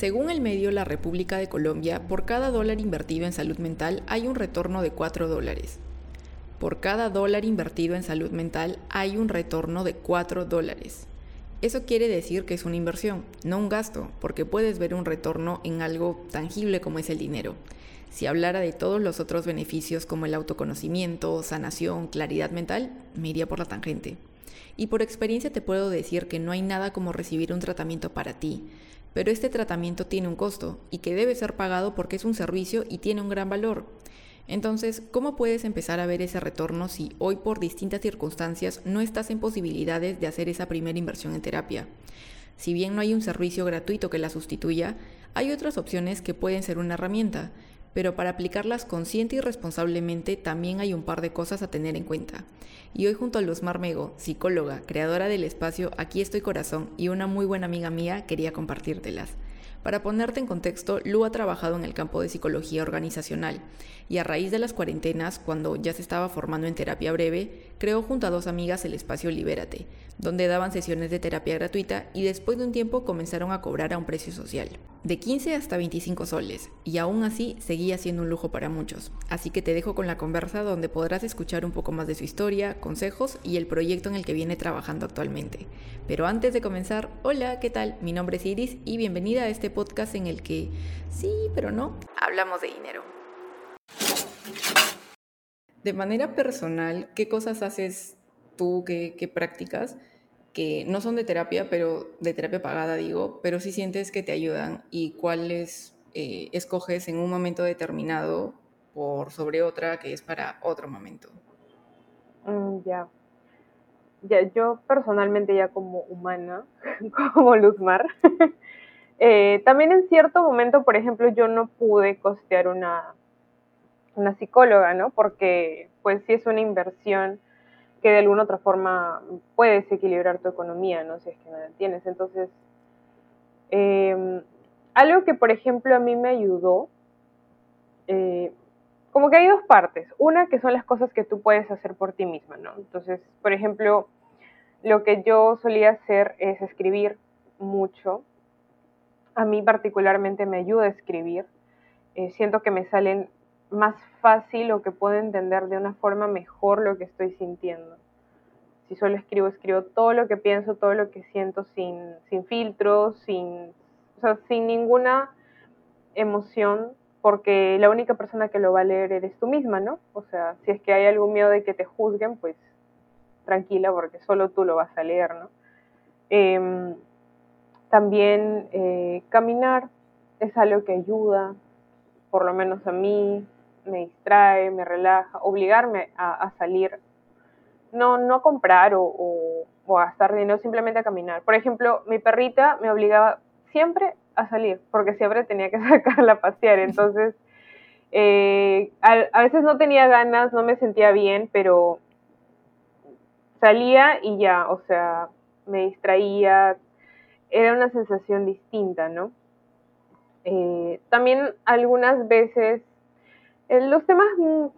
Según el medio La República de Colombia, por cada dólar invertido en salud mental hay un retorno de 4 dólares. Por cada dólar invertido en salud mental hay un retorno de 4 dólares. Eso quiere decir que es una inversión, no un gasto, porque puedes ver un retorno en algo tangible como es el dinero. Si hablara de todos los otros beneficios como el autoconocimiento, sanación, claridad mental, me iría por la tangente. Y por experiencia te puedo decir que no hay nada como recibir un tratamiento para ti, pero este tratamiento tiene un costo y que debe ser pagado porque es un servicio y tiene un gran valor. Entonces, ¿cómo puedes empezar a ver ese retorno si hoy por distintas circunstancias no estás en posibilidades de hacer esa primera inversión en terapia? Si bien no hay un servicio gratuito que la sustituya, hay otras opciones que pueden ser una herramienta, pero para aplicarlas consciente y responsablemente también hay un par de cosas a tener en cuenta. Y hoy junto a Luz Marmego, psicóloga, creadora del espacio Aquí estoy corazón y una muy buena amiga mía, quería compartírtelas. Para ponerte en contexto, Lu ha trabajado en el campo de psicología organizacional y a raíz de las cuarentenas, cuando ya se estaba formando en terapia breve, creó junto a dos amigas el espacio Libérate, donde daban sesiones de terapia gratuita y después de un tiempo comenzaron a cobrar a un precio social, de 15 hasta 25 soles, y aún así seguía siendo un lujo para muchos. Así que te dejo con la conversa donde podrás escuchar un poco más de su historia, consejos y el proyecto en el que viene trabajando actualmente. Pero antes de comenzar, hola, ¿qué tal? Mi nombre es Iris y bienvenida a este podcast en el que, sí, pero no, hablamos de dinero. De manera personal, ¿qué cosas haces tú, qué, qué prácticas? que no son de terapia, pero de terapia pagada, digo, pero sí sientes que te ayudan y cuáles eh, escoges en un momento determinado por sobre otra que es para otro momento. Mm, ya. Ya, yo personalmente ya como humana, como Luzmar, eh, también en cierto momento, por ejemplo, yo no pude costear una, una psicóloga, ¿no? Porque pues sí es una inversión que de alguna otra forma puedes equilibrar tu economía, ¿no? Si es que no la tienes. Entonces, em, algo que, por ejemplo, a mí me ayudó, eh, como que hay dos partes. Una, que son las cosas que tú puedes hacer por ti misma, ¿no? Entonces, por ejemplo, lo que yo solía hacer es escribir mucho. A mí particularmente me ayuda a escribir. Eh, siento que me salen más fácil o que puedo entender de una forma mejor lo que estoy sintiendo. Si solo escribo, escribo todo lo que pienso, todo lo que siento sin, sin filtros, sin, o sea, sin ninguna emoción, porque la única persona que lo va a leer eres tú misma, ¿no? O sea, si es que hay algún miedo de que te juzguen, pues tranquila, porque solo tú lo vas a leer, ¿no? Em, también eh, caminar es algo que ayuda, por lo menos a mí, me distrae, me relaja, obligarme a, salir, no, no a comprar o, o, a gastar dinero, simplemente a caminar. Por ejemplo, mi perrita me obligaba siempre a salir, porque siempre tenía que sacarla a pasear, entonces eh, a, veces no tenía ganas, no me sentía bien, pero salía y ya, o sea, me distraía, era una sensación distinta, ¿no? Eh, también algunas veces los temas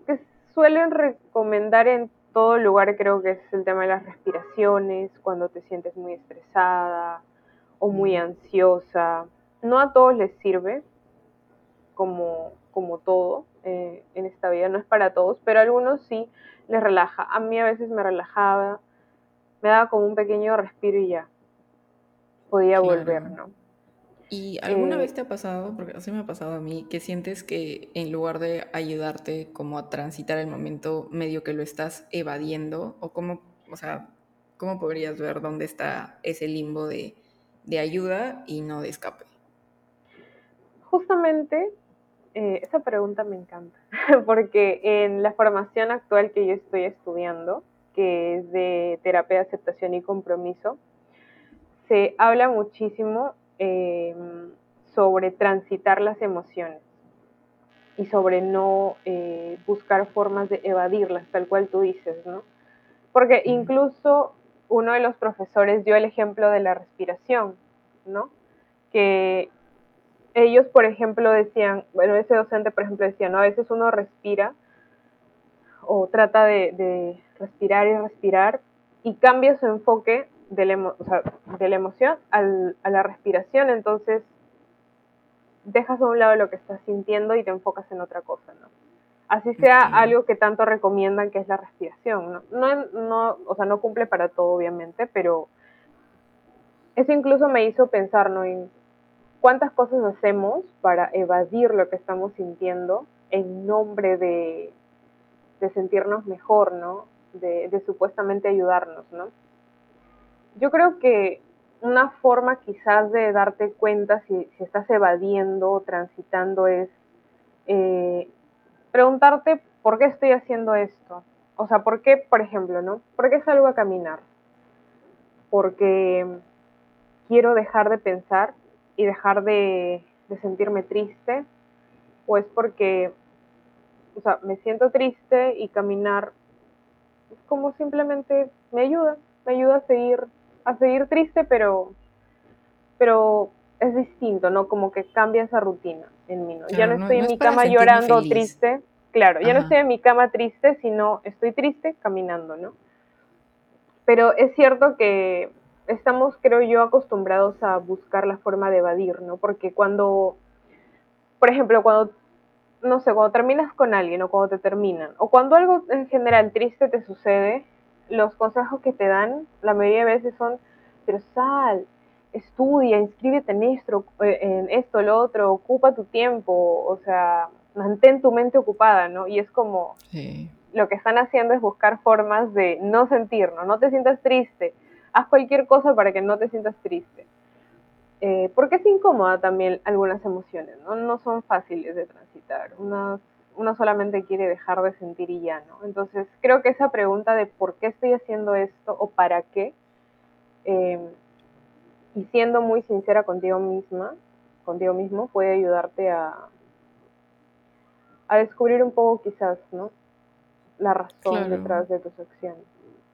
que suelen recomendar en todo lugar creo que es el tema de las respiraciones, cuando te sientes muy estresada o muy ansiosa. No a todos les sirve, como, como todo eh, en esta vida, no es para todos, pero a algunos sí les relaja. A mí a veces me relajaba, me daba como un pequeño respiro y ya podía volver, ¿no? ¿Y alguna vez eh, te ha pasado, porque así me ha pasado a mí, que sientes que en lugar de ayudarte como a transitar el momento, medio que lo estás evadiendo? ¿O cómo, o sea, cómo podrías ver dónde está ese limbo de, de ayuda y no de escape? Justamente, eh, esa pregunta me encanta, porque en la formación actual que yo estoy estudiando, que es de terapia de aceptación y compromiso, se habla muchísimo Em, sobre transitar las emociones y sobre no eh, buscar formas de evadirlas, tal cual tú dices, ¿no? Porque incluso uno de los profesores dio el ejemplo de la respiración, ¿no? Que ellos, por ejemplo, decían, bueno, ese docente, por ejemplo, decía, ¿no? A veces uno respira o trata de respirar y respirar y cambia su enfoque de la, o sea, de la emoción al, a la respiración. Entonces, dejas a un lado lo que estás sintiendo y te enfocas en otra cosa, ¿no? Así sea algo que tanto recomiendan que es la respiración, ¿no? No, no, o sea, no cumple para todo, obviamente, pero eso incluso me hizo pensar, ¿no? En cuántas cosas hacemos para evadir lo que estamos sintiendo en nombre de, de sentirnos mejor, ¿no? De, de, supuestamente ayudarnos, ¿no? Yo creo que una forma quizás de darte cuenta si, si estás evadiendo o transitando es eh, preguntarte por qué estoy haciendo esto. O sea, ¿por qué, por ejemplo, ¿no? ¿Por qué salgo a caminar? Porque quiero dejar de pensar y dejar de, sentirme triste, o es porque, o sea, me siento triste y caminar es como simplemente me ayuda, me ayuda a seguir, a seguir triste, pero, pero es distinto, ¿no? Como que cambia esa rutina en mí, ¿no? ya no, estoy en mi cama llorando triste, claro, ya no estoy en mi cama triste, sino estoy triste caminando, ¿no? Pero es cierto que estamos, creo yo, acostumbrados a buscar la forma de evadir, ¿no? Porque cuando, por ejemplo, cuando, no sé, cuando terminas con alguien o cuando te terminan, o cuando algo en general triste te sucede, los consejos que te dan la mayoría de veces son, pero sal, estudia, inscríbete en esto, eh, en esto, lo otro, ocupa tu tiempo, o sea, mantén tu mente ocupada, ¿no? Y es como, lo que están haciendo es buscar formas de no sentir, ¿no? No te sientas triste, haz cualquier cosa para que no te sientas triste. Eh, porque es incómoda también algunas emociones, ¿no? No son fáciles de transitar. Uno, uno solamente quiere dejar de sentir y ya, ¿no? Entonces, creo que esa pregunta de por qué estoy haciendo esto o para qué, eh, y siendo muy sincera contigo misma, contigo mismo, puede ayudarte a, a descubrir un poco quizás, ¿no? La razón detrás de tus acciones.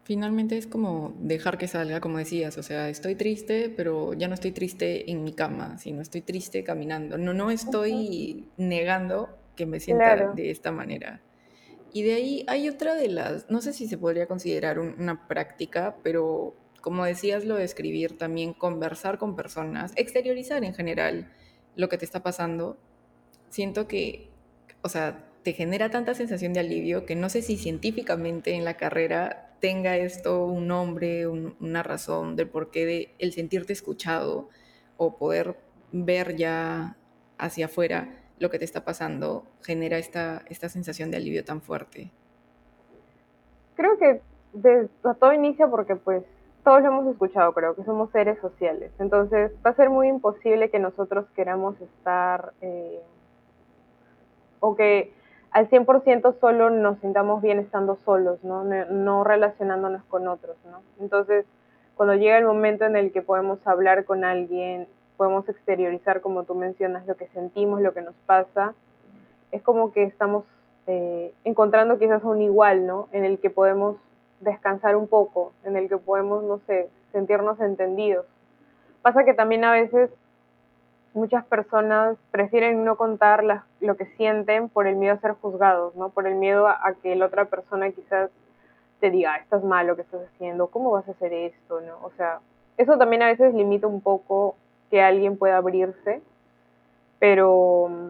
Finalmente es como dejar que salga, como decías, o sea, estoy triste, pero ya no estoy triste en mi cama, sino estoy triste caminando. No, no estoy negando que me sienta de esta manera. Y de ahí hay otra de las, no sé si se podría considerar una práctica, pero como decías, lo de escribir, también conversar con personas, exteriorizar en general lo que te está pasando. Siento que, o sea, te genera tanta sensación de alivio que no sé si científicamente en la carrera tenga esto un nombre, una razón del porqué de el sentirte escuchado o poder ver ya hacia afuera lo que te está pasando, genera esta, esta sensación de alivio tan fuerte. Creo que de, todo inicia porque pues todos lo hemos escuchado, creo que somos seres sociales. Entonces va a ser muy imposible que nosotros queramos estar eh, o que al 100% solo nos sintamos bien estando solos, ¿no? ¿no? relacionándonos con otros. Entonces, cuando llega el momento en el que podemos hablar con alguien, podemos exteriorizar, como tú mencionas, lo que sentimos, lo que nos pasa, es como que estamos eh, encontrando quizás un igual, ¿no? En el que podemos descansar un poco, en el que podemos, no sé, sentirnos entendidos. Pasa que también a veces muchas personas prefieren no contar lo que sienten por el miedo a ser juzgados, ¿no? Por el miedo a, que la otra persona quizás te diga, estás mal lo que estás haciendo, ¿cómo vas a hacer esto, no? O sea, eso también a veces limita un poco que alguien pueda abrirse, pero mm,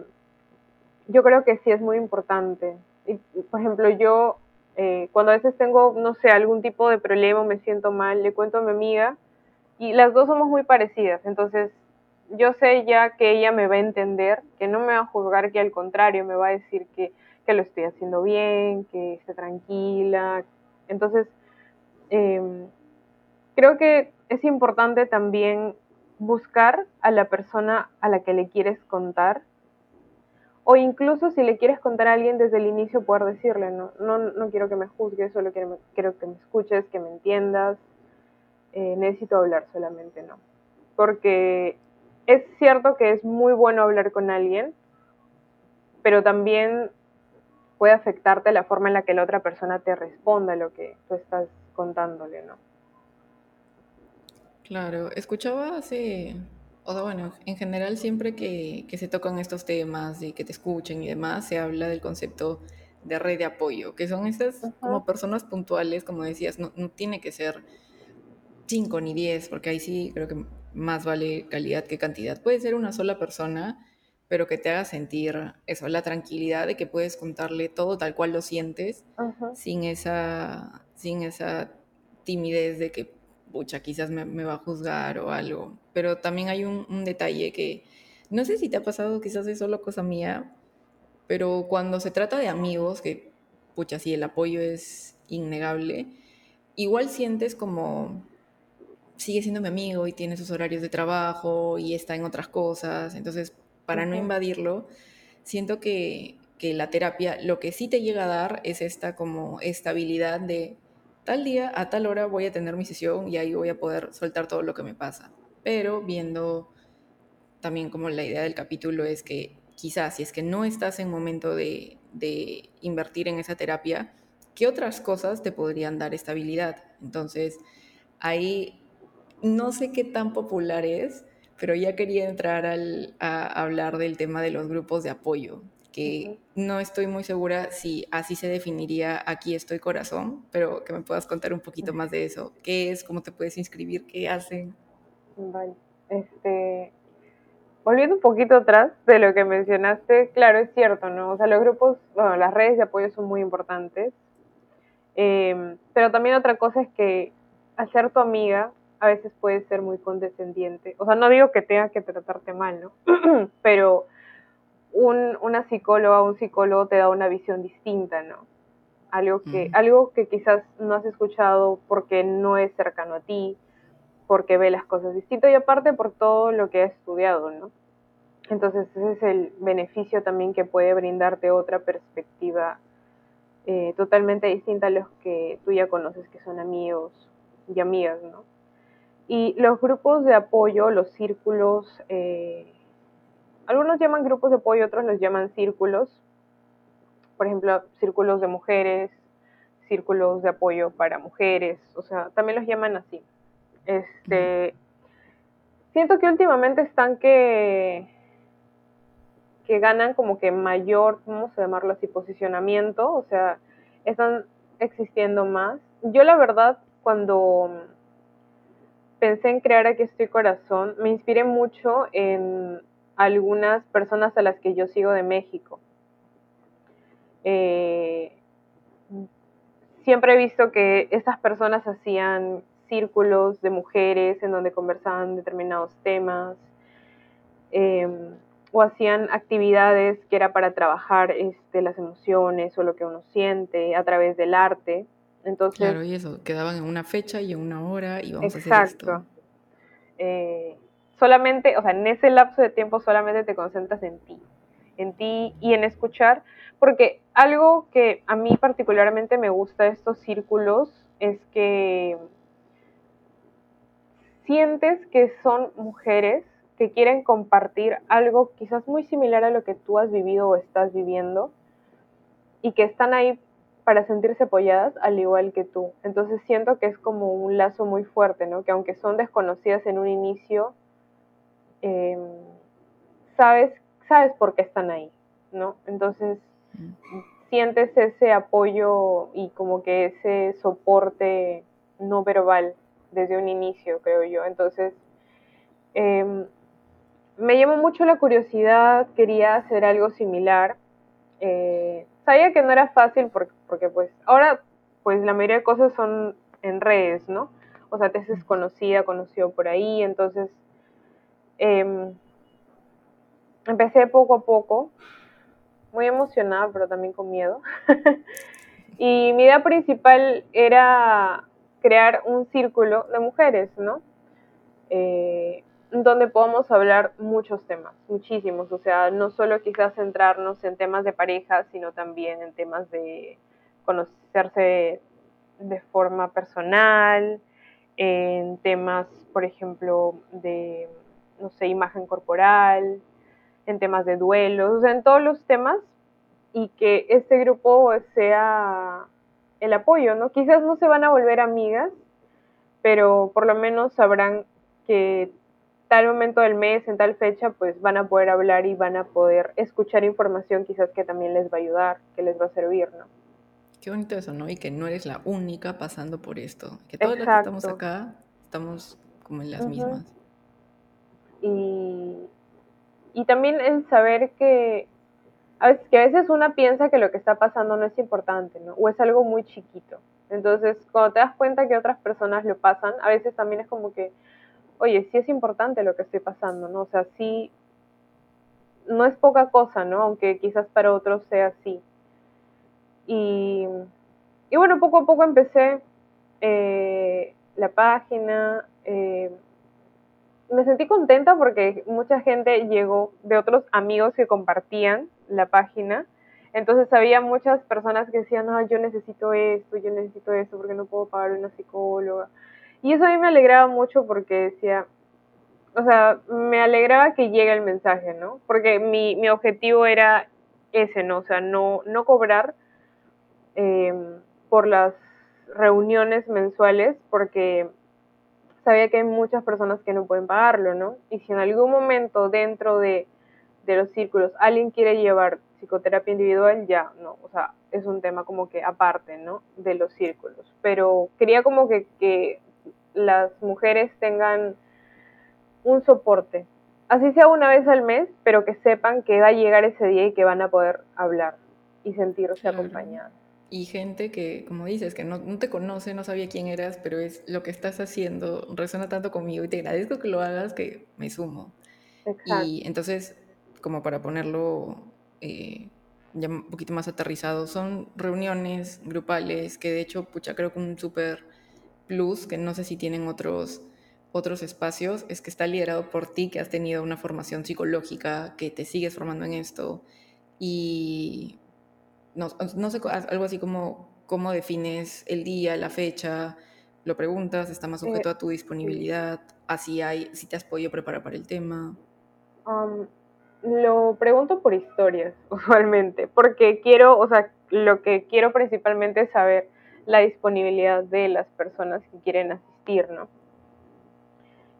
yo creo que sí es muy importante. Y, por ejemplo, yo eh, cuando a veces tengo, no sé, algún tipo de problema, me siento mal, le cuento a mi amiga y las dos somos muy parecidas, entonces yo sé ya que ella me va a entender, que no me va a juzgar, que al contrario me va a decir que, lo estoy haciendo bien, que esté tranquila. Entonces, em, creo que es importante también buscar a la persona a la que le quieres contar o incluso si le quieres contar a alguien desde el inicio poder decirle, no, no, no quiero que me juzgues, solo quiero, quiero que me escuches, que me entiendas, eh, necesito hablar solamente, ¿no? Porque es cierto que es muy bueno hablar con alguien, pero también puede afectarte la forma en la que la otra persona te responda lo que tú estás contándole, ¿no? Claro, escuchaba hace, o sea, bueno, en general siempre que, se tocan estos temas y que te escuchen y demás, se habla del concepto de red de apoyo, que son estas como personas puntuales, como decías, no, no tiene que ser cinco ni diez, porque ahí sí creo que más vale calidad que cantidad. Puede ser una sola persona pero que te haga sentir eso, la tranquilidad de que puedes contarle todo tal cual lo sientes, sin esa, sin esa timidez de que, pucha, quizás me, va a juzgar o algo. Pero también hay un, un, detalle que, no sé si te ha pasado, quizás es solo cosa mía, pero cuando se trata de amigos, que, pucha, sí, el apoyo es innegable, igual sientes como sigue siendo mi amigo y tiene sus horarios de trabajo y está en otras cosas, entonces para no invadirlo, siento que, que, la terapia lo que sí te llega a dar es esta como estabilidad de tal día a tal hora voy a tener mi sesión y ahí voy a poder soltar todo lo que me pasa. Pero viendo también como la idea del capítulo es que quizás si es que no estás en momento de, invertir en esa terapia, ¿qué otras cosas te podrían dar estabilidad? Entonces, ahí no sé qué tan popular es, pero ya quería entrar a hablar del tema de los grupos de apoyo, que no estoy muy segura si así se definiría aquí estoy corazón, pero que me puedas contar un poquito más de eso. ¿Qué es? ¿Cómo te puedes inscribir? ¿Qué hacen? Vale. Este, volviendo un poquito atrás de lo que mencionaste, claro, es cierto, ¿no? O sea, los grupos, bueno, las redes de apoyo son muy importantes, em, pero también otra cosa es que hacer tu amiga a veces puede ser muy condescendiente. O sea, no digo que tenga que tratarte mal, ¿no? Pero un, una psicóloga un psicólogo te da una visión distinta, ¿no? Algo que, algo que quizás no has escuchado porque no es cercano a ti, porque ve las cosas distintas y aparte por todo lo que has estudiado, ¿no? Entonces ese es el beneficio también que puede brindarte otra perspectiva eh, totalmente distinta a los que tú ya conoces que son amigos y amigas, ¿no? Y los grupos de apoyo, los círculos, eh, algunos llaman grupos de apoyo, otros los llaman círculos. Por ejemplo, círculos de mujeres, círculos de apoyo para mujeres, o sea, también los llaman así. Este, siento que últimamente están que que ganan como que mayor, vamos a llamarlo así, posicionamiento, o sea, están existiendo más. Yo la verdad, cuando pensé en crear Aquí Estoy Corazón, me inspiré mucho en algunas personas a las que yo sigo de México. Eh, siempre he visto que estas personas hacían círculos de mujeres en donde conversaban determinados temas em, o hacían actividades que era para trabajar este, las emociones o lo que uno siente a través del arte. Entonces, claro, y eso, quedaban en una fecha y en una hora y vamos a hacer esto. Eh, solamente, o sea, en ese lapso de tiempo solamente te concentras en ti, en ti y en escuchar, porque algo que a mí particularmente me gusta de estos círculos es que sientes que son mujeres que quieren compartir algo quizás muy similar a lo que tú has vivido o estás viviendo y que están ahí para sentirse apoyadas al igual que tú. Entonces siento que es como un lazo muy fuerte, ¿no? Que aunque son desconocidas en un inicio, em, sabes, sabes por qué están ahí, ¿no? Entonces sientes ese apoyo y como que ese soporte no verbal desde un inicio, creo yo. Entonces, em, me llamó mucho la curiosidad, quería hacer algo similar. Eh, sabía que no era fácil porque, porque pues ahora pues la mayoría de cosas son en redes, ¿no? O sea, te haces conocida, conocido por ahí, entonces em, empecé poco a poco, muy emocionada, pero también con miedo. y mi idea principal era crear un círculo de mujeres, ¿no? Eh, donde podamos hablar muchos temas, muchísimos, o sea, no solo quizás centrarnos en temas de pareja, sino también en temas de conocerse de forma personal, en temas, por ejemplo, de, no sé, imagen corporal, en temas de duelos, o sea, en todos los temas, y que este grupo sea el apoyo, ¿no? Quizás no se van a volver amigas, pero por lo menos sabrán que tal momento del mes, en tal fecha, pues van a poder hablar y van a poder escuchar información quizás que también les va a ayudar, que les va a servir, ¿no? Qué bonito eso, ¿no? Y que no eres la única pasando por esto. Que todos los que estamos acá estamos como en las mismas. Y, y también el saber que a veces, que a veces una piensa que lo que está pasando no es importante, ¿no? O es algo muy chiquito. Entonces, cuando te das cuenta que otras personas lo pasan, a veces también es como que, oye, sí es importante lo que estoy pasando, ¿no? O sea, sí, no es poca cosa, ¿no? Aunque quizás para otros sea así. Y, y bueno, poco a poco empecé eh, la página. Eh, me sentí contenta porque mucha gente llegó de otros amigos que compartían la página. Entonces había muchas personas que decían, no, yo necesito esto, yo necesito esto porque no puedo pagar una psicóloga. Y eso a mí me alegraba mucho porque decía, o sea, me alegraba que llegue el mensaje, ¿no? Porque mi, mi objetivo era ese, ¿no? O sea, no, no cobrar eh, por las reuniones mensuales porque sabía que hay muchas personas que no pueden pagarlo, ¿no? Y si en algún momento dentro de, de los círculos alguien quiere llevar psicoterapia individual, ya, no, o sea, es un tema como que aparte, ¿no? De los círculos. Pero quería como que, que las mujeres tengan un soporte, así sea una vez al mes, pero que sepan que va a llegar ese día y que van a poder hablar y sentirse acompañadas y gente que, como dices, que no, no, te conoce, no sabía quién eras, pero es lo que estás haciendo, resuena tanto conmigo y te agradezco que lo hagas que me sumo. Exacto. Y entonces, como para ponerlo eh, ya un poquito más aterrizado, son reuniones grupales que de hecho, pucha, creo que un súper plus, que no sé si tienen otros, otros espacios, es que está liderado por ti, que has tenido una formación psicológica, que te sigues formando en esto. Y no, sé, algo así como cómo defines el día, la fecha, lo preguntas, está más sujeto eh, a tu disponibilidad, así hay, si te has podido preparar para el tema. Um, lo pregunto por historias, usualmente, porque quiero, o sea, lo que quiero principalmente es saber la disponibilidad de las personas que quieren asistir, ¿no?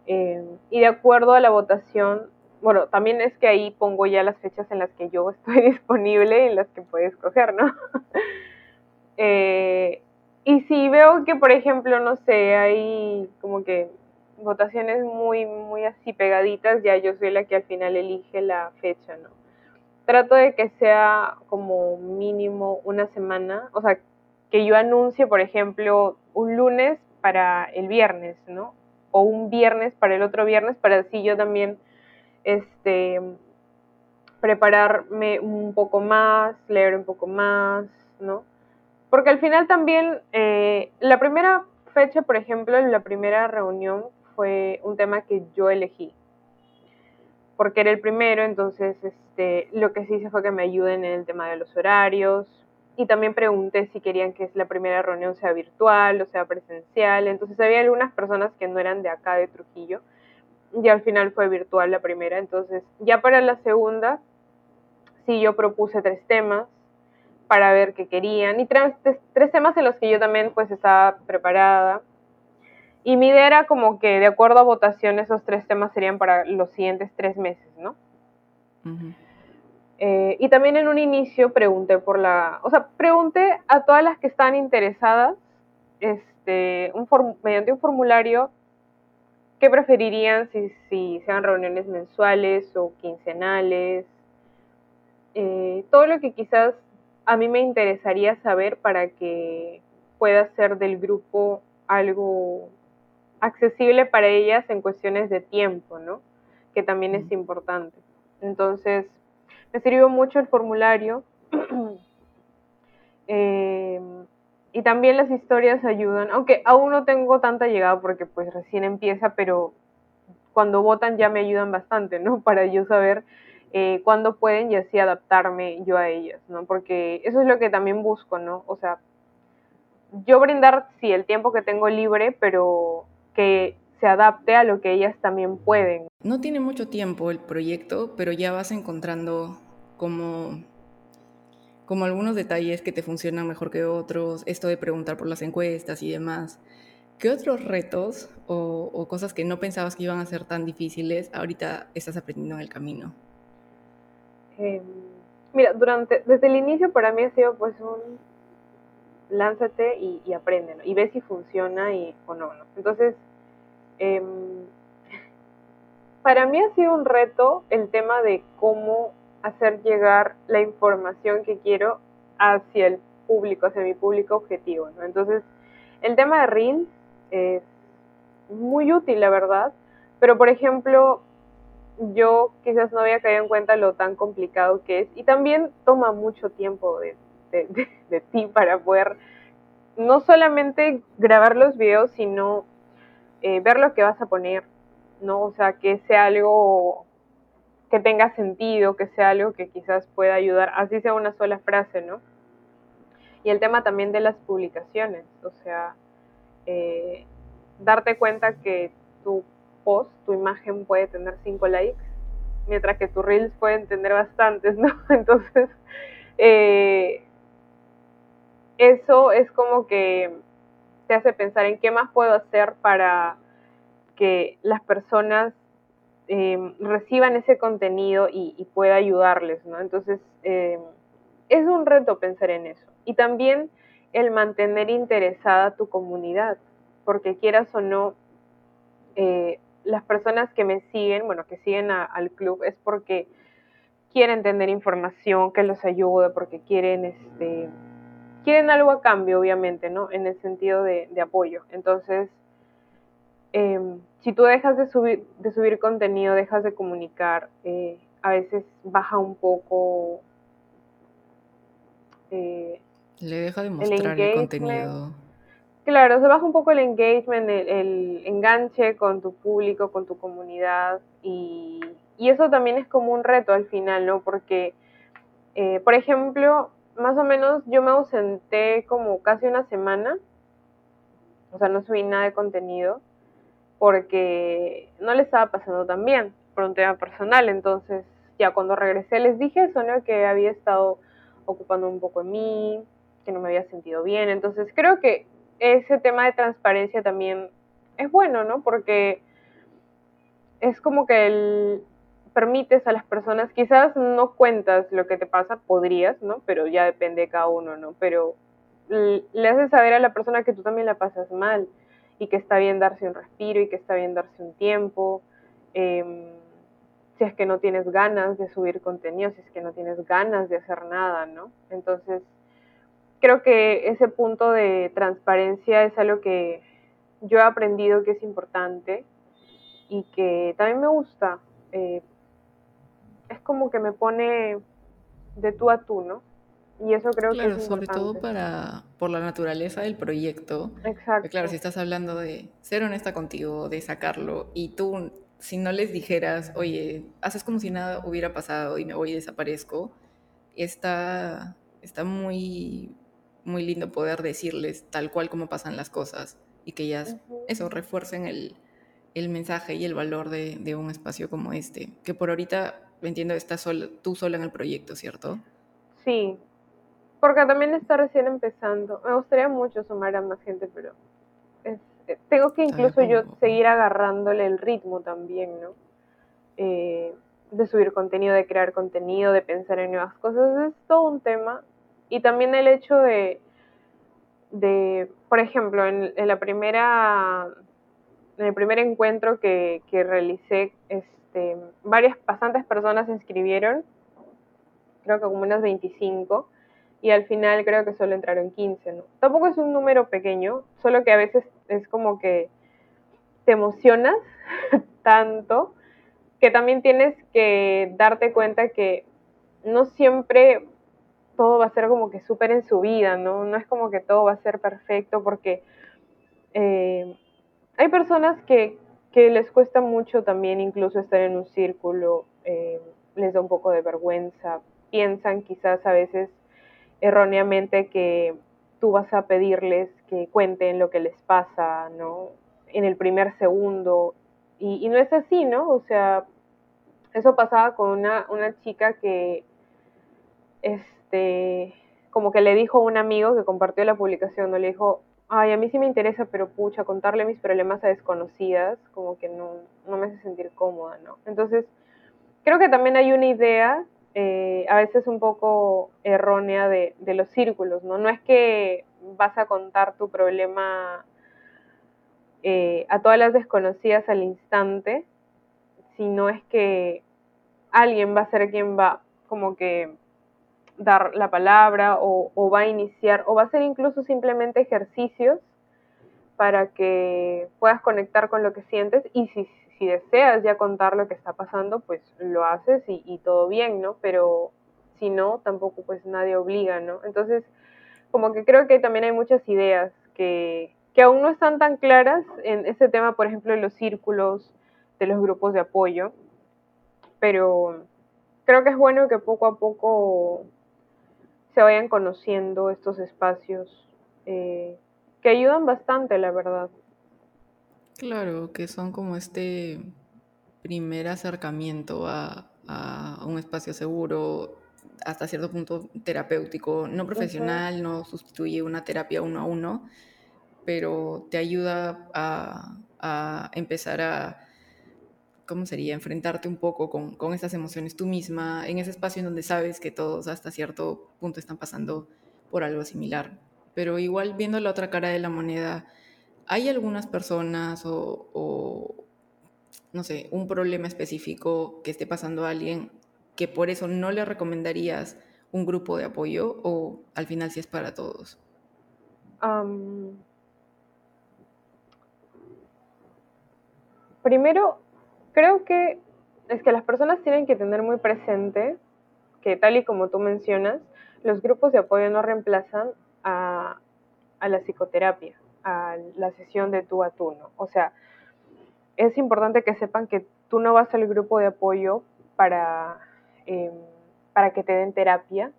Eh, y de acuerdo a la votación bueno, también es que ahí pongo ya las fechas en las que yo estoy disponible y las que puedes escoger, ¿no? Eh, y si veo que, por ejemplo, no sé, hay como que votaciones muy, muy así pegaditas, ya yo soy la que al final elige la fecha, ¿no? Trato de que sea como mínimo una semana, o sea, que yo anuncie, por ejemplo, un lunes para el viernes, ¿no? O un viernes para el otro viernes, para así yo también este, prepararme un poco más, leer un poco más, ¿no? Porque al final también, eh, la primera fecha, por ejemplo, la primera reunión fue un tema que yo elegí. Porque era el primero, entonces este, lo que sí hice fue que me ayuden en el tema de los horarios. Y también pregunté si querían que la primera reunión sea virtual o sea presencial. Entonces había algunas personas que no eran de acá, de Trujillo, y al final fue virtual la primera. Entonces, ya para la segunda, sí yo propuse tres temas para ver qué querían y tres, tres temas en los que yo también pues estaba preparada. Y mi idea era como que de acuerdo a votación esos tres temas serían para los siguientes tres meses, ¿no? Eh, y también en un inicio pregunté por la, o sea, pregunté a todas las que están interesadas, este, un mediante un formulario ¿Qué preferirían si, si sean reuniones mensuales o quincenales? Eh, todo lo que quizás a mí me interesaría saber para que pueda ser del grupo algo accesible para ellas en cuestiones de tiempo, ¿no? Que también es importante. Entonces, me sirvió mucho el formulario. eh, y también las historias ayudan, aunque aún no tengo tanta llegada porque pues recién empieza, pero cuando votan ya me ayudan bastante, ¿no? Para yo saber eh, cuándo pueden y así adaptarme yo a ellas, ¿no? Porque eso es lo que también busco, ¿no? O sea, yo brindar, sí, el tiempo que tengo libre, pero que se adapte a lo que ellas también pueden. No tiene mucho tiempo el proyecto, pero ya vas encontrando como como algunos detalles que te funcionan mejor que otros, esto de preguntar por las encuestas y demás. ¿Qué otros retos o, cosas que no pensabas que iban a ser tan difíciles ahorita estás aprendiendo en el camino? Em, mira, durante, desde el inicio para mí ha sido pues un lánzate y, y aprende, y ve si funciona y, o no, ¿no? Entonces, em, para mí ha sido un reto el tema de cómo hacer llegar la información que quiero hacia el público, hacia mi público objetivo. Entonces, el tema de Reels es muy útil, la verdad, pero por ejemplo, yo quizás no había caído en cuenta lo tan complicado que es y también toma mucho tiempo de, de, ti para poder no solamente grabar los videos, sino eh, ver lo que vas a poner, ¿no? O sea, que sea algo que tenga sentido, que sea algo que quizás pueda ayudar, así sea una sola frase, ¿no? Y el tema también de las publicaciones, o sea, eh, darte cuenta que tu post, tu imagen puede tener cinco likes, mientras que tus reels pueden tener bastantes, ¿no? Entonces, eh, eso es como que te hace pensar en qué más puedo hacer para que las personas em, reciban ese contenido y, pueda ayudarles, ¿no? Entonces, em, es un reto pensar en eso. Y también el mantener interesada tu comunidad, porque quieras o no, eh, las personas que me siguen, bueno, que siguen al club, es porque quieren tener información que los ayude, porque quieren, este, quieren algo a cambio, obviamente, ¿no? En el sentido de, apoyo. Entonces, em, si tú dejas de subir, de subir contenido, dejas de comunicar, eh, a veces baja un poco. Eh, Le deja de mostrar el contenido Claro, se baja un poco el engagement, el, enganche con tu público, con tu comunidad y, eso también es como un reto al final, ¿no? Porque, eh, por ejemplo, más o menos yo me ausenté como casi una semana, o sea, no subí nada de contenido porque no le estaba pasando tan bien por un tema personal, entonces ya cuando regresé les dije eso, ¿no? Que había estado ocupando un poco en mí, que no me había sentido bien, entonces creo que ese tema de transparencia también es bueno, ¿no? Porque es como que el, permites a las personas, quizás no cuentas lo que te pasa, podrías, ¿no? Pero ya depende de cada uno, ¿no? Pero le haces saber a la persona que tú también la pasas mal y que está bien darse un respiro y que está bien darse un tiempo. Em, si es que no tienes ganas de subir contenido, si es que no tienes ganas de hacer nada, ¿no? Entonces, creo que ese punto de transparencia es algo que yo he aprendido que es importante y que también me gusta. Eh, es como que me pone de tú a tú, ¿no? Y eso creo que es sobre todo para por la naturaleza del proyecto. Exacto. Claro, si estás hablando de ser honesta contigo, de sacarlo y tú si no les dijeras, "Oye, haces como si nada hubiera pasado y me voy y desaparezco", está está muy muy lindo poder decirles tal cual como pasan las cosas y que ellas, eso, refuercen el, mensaje y el valor de, un espacio como este, que por ahorita, entiendo, estás tú sola en el proyecto, ¿cierto? Sí, porque también está recién empezando. Me gustaría mucho sumar a más gente, pero eh, tengo que incluso yo seguir agarrándole el ritmo también, ¿no? Eh, de subir contenido, de crear contenido, de pensar en nuevas cosas, es todo un tema. Y también el hecho de, de por ejemplo, en, la primera, en el primer encuentro que, que realicé, este, varias, bastantes personas se inscribieron, creo que como unas 25, y al final creo que solo entraron 15, ¿no? Tampoco es un número pequeño, solo que a veces es como que te emocionas tanto que también tienes que darte cuenta que no siempre todo va a ser como que súper en su vida, ¿no? No es como que todo va a ser perfecto porque eh, hay personas que, les cuesta mucho también incluso estar en un círculo, eh, les da un poco de vergüenza, piensan quizás a veces erróneamente que tú vas a pedirles que cuenten lo que les pasa, ¿no? En el primer segundo. Y, no es así, ¿no? O sea, eso pasaba con una, una chica que es, este, como que le dijo un amigo que compartió la publicación, ¿no? le dijo, ay, a mí sí me interesa, pero pucha, contarle mis problemas a desconocidas, como que no, no me hace sentir cómoda, ¿no? Entonces, creo que también hay una idea, eh, a veces un poco errónea, de, los círculos, ¿no? No es que vas a contar tu problema eh, a todas las desconocidas al instante, sino es que alguien va a ser quien va como que dar la palabra o, va a iniciar o va a hacer incluso simplemente ejercicios para que puedas conectar con lo que sientes y si, si deseas ya contar lo que está pasando, pues lo haces y, todo bien, ¿no? Pero si no, tampoco pues nadie obliga, ¿no? Entonces, como que creo que también hay muchas ideas que, que aún no están tan claras en ese tema, por ejemplo, de los círculos, de los grupos de apoyo, pero creo que es bueno que poco a poco se vayan conociendo estos espacios eh, que ayudan bastante, la verdad. Claro, que son como este primer acercamiento a, a un espacio seguro, hasta cierto punto terapéutico, no profesional, no sustituye una terapia uno a uno, pero te ayuda a, a empezar a, ¿cómo sería? Enfrentarte un poco con, con esas emociones tú misma, en ese espacio en donde sabes que todos hasta cierto punto están pasando por algo similar. Pero igual viendo la otra cara de la moneda, hay algunas personas o, no sé, un problema específico que esté pasando a alguien que por eso no le recomendarías un grupo de apoyo o al final si es para todos? primero, creo que es que las personas tienen que tener muy presente que tal y como tú mencionas, los grupos de apoyo no reemplazan a la psicoterapia, a la sesión de tú a tú, ¿no? O sea, es importante que sepan que tú no vas al grupo de apoyo para Em, para que te den terapia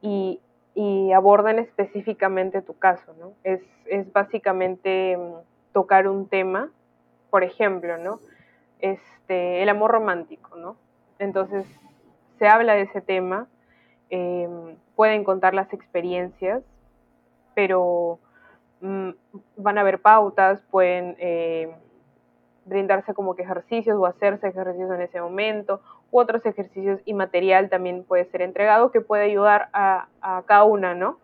y, y, específicamente tu caso, ¿no? Es, es básicamente em, tocar un tema, por ejemplo, ¿no? Este, el amor romántico, ¿no? Entonces, se habla de ese tema, em, pueden contar las experiencias, pero van a haber pautas, pueden brindarse como que ejercicios o hacerse ejercicios en ese momento, u otros ejercicios y material también puede ser entregado que puede ayudar a, cada una, ¿no?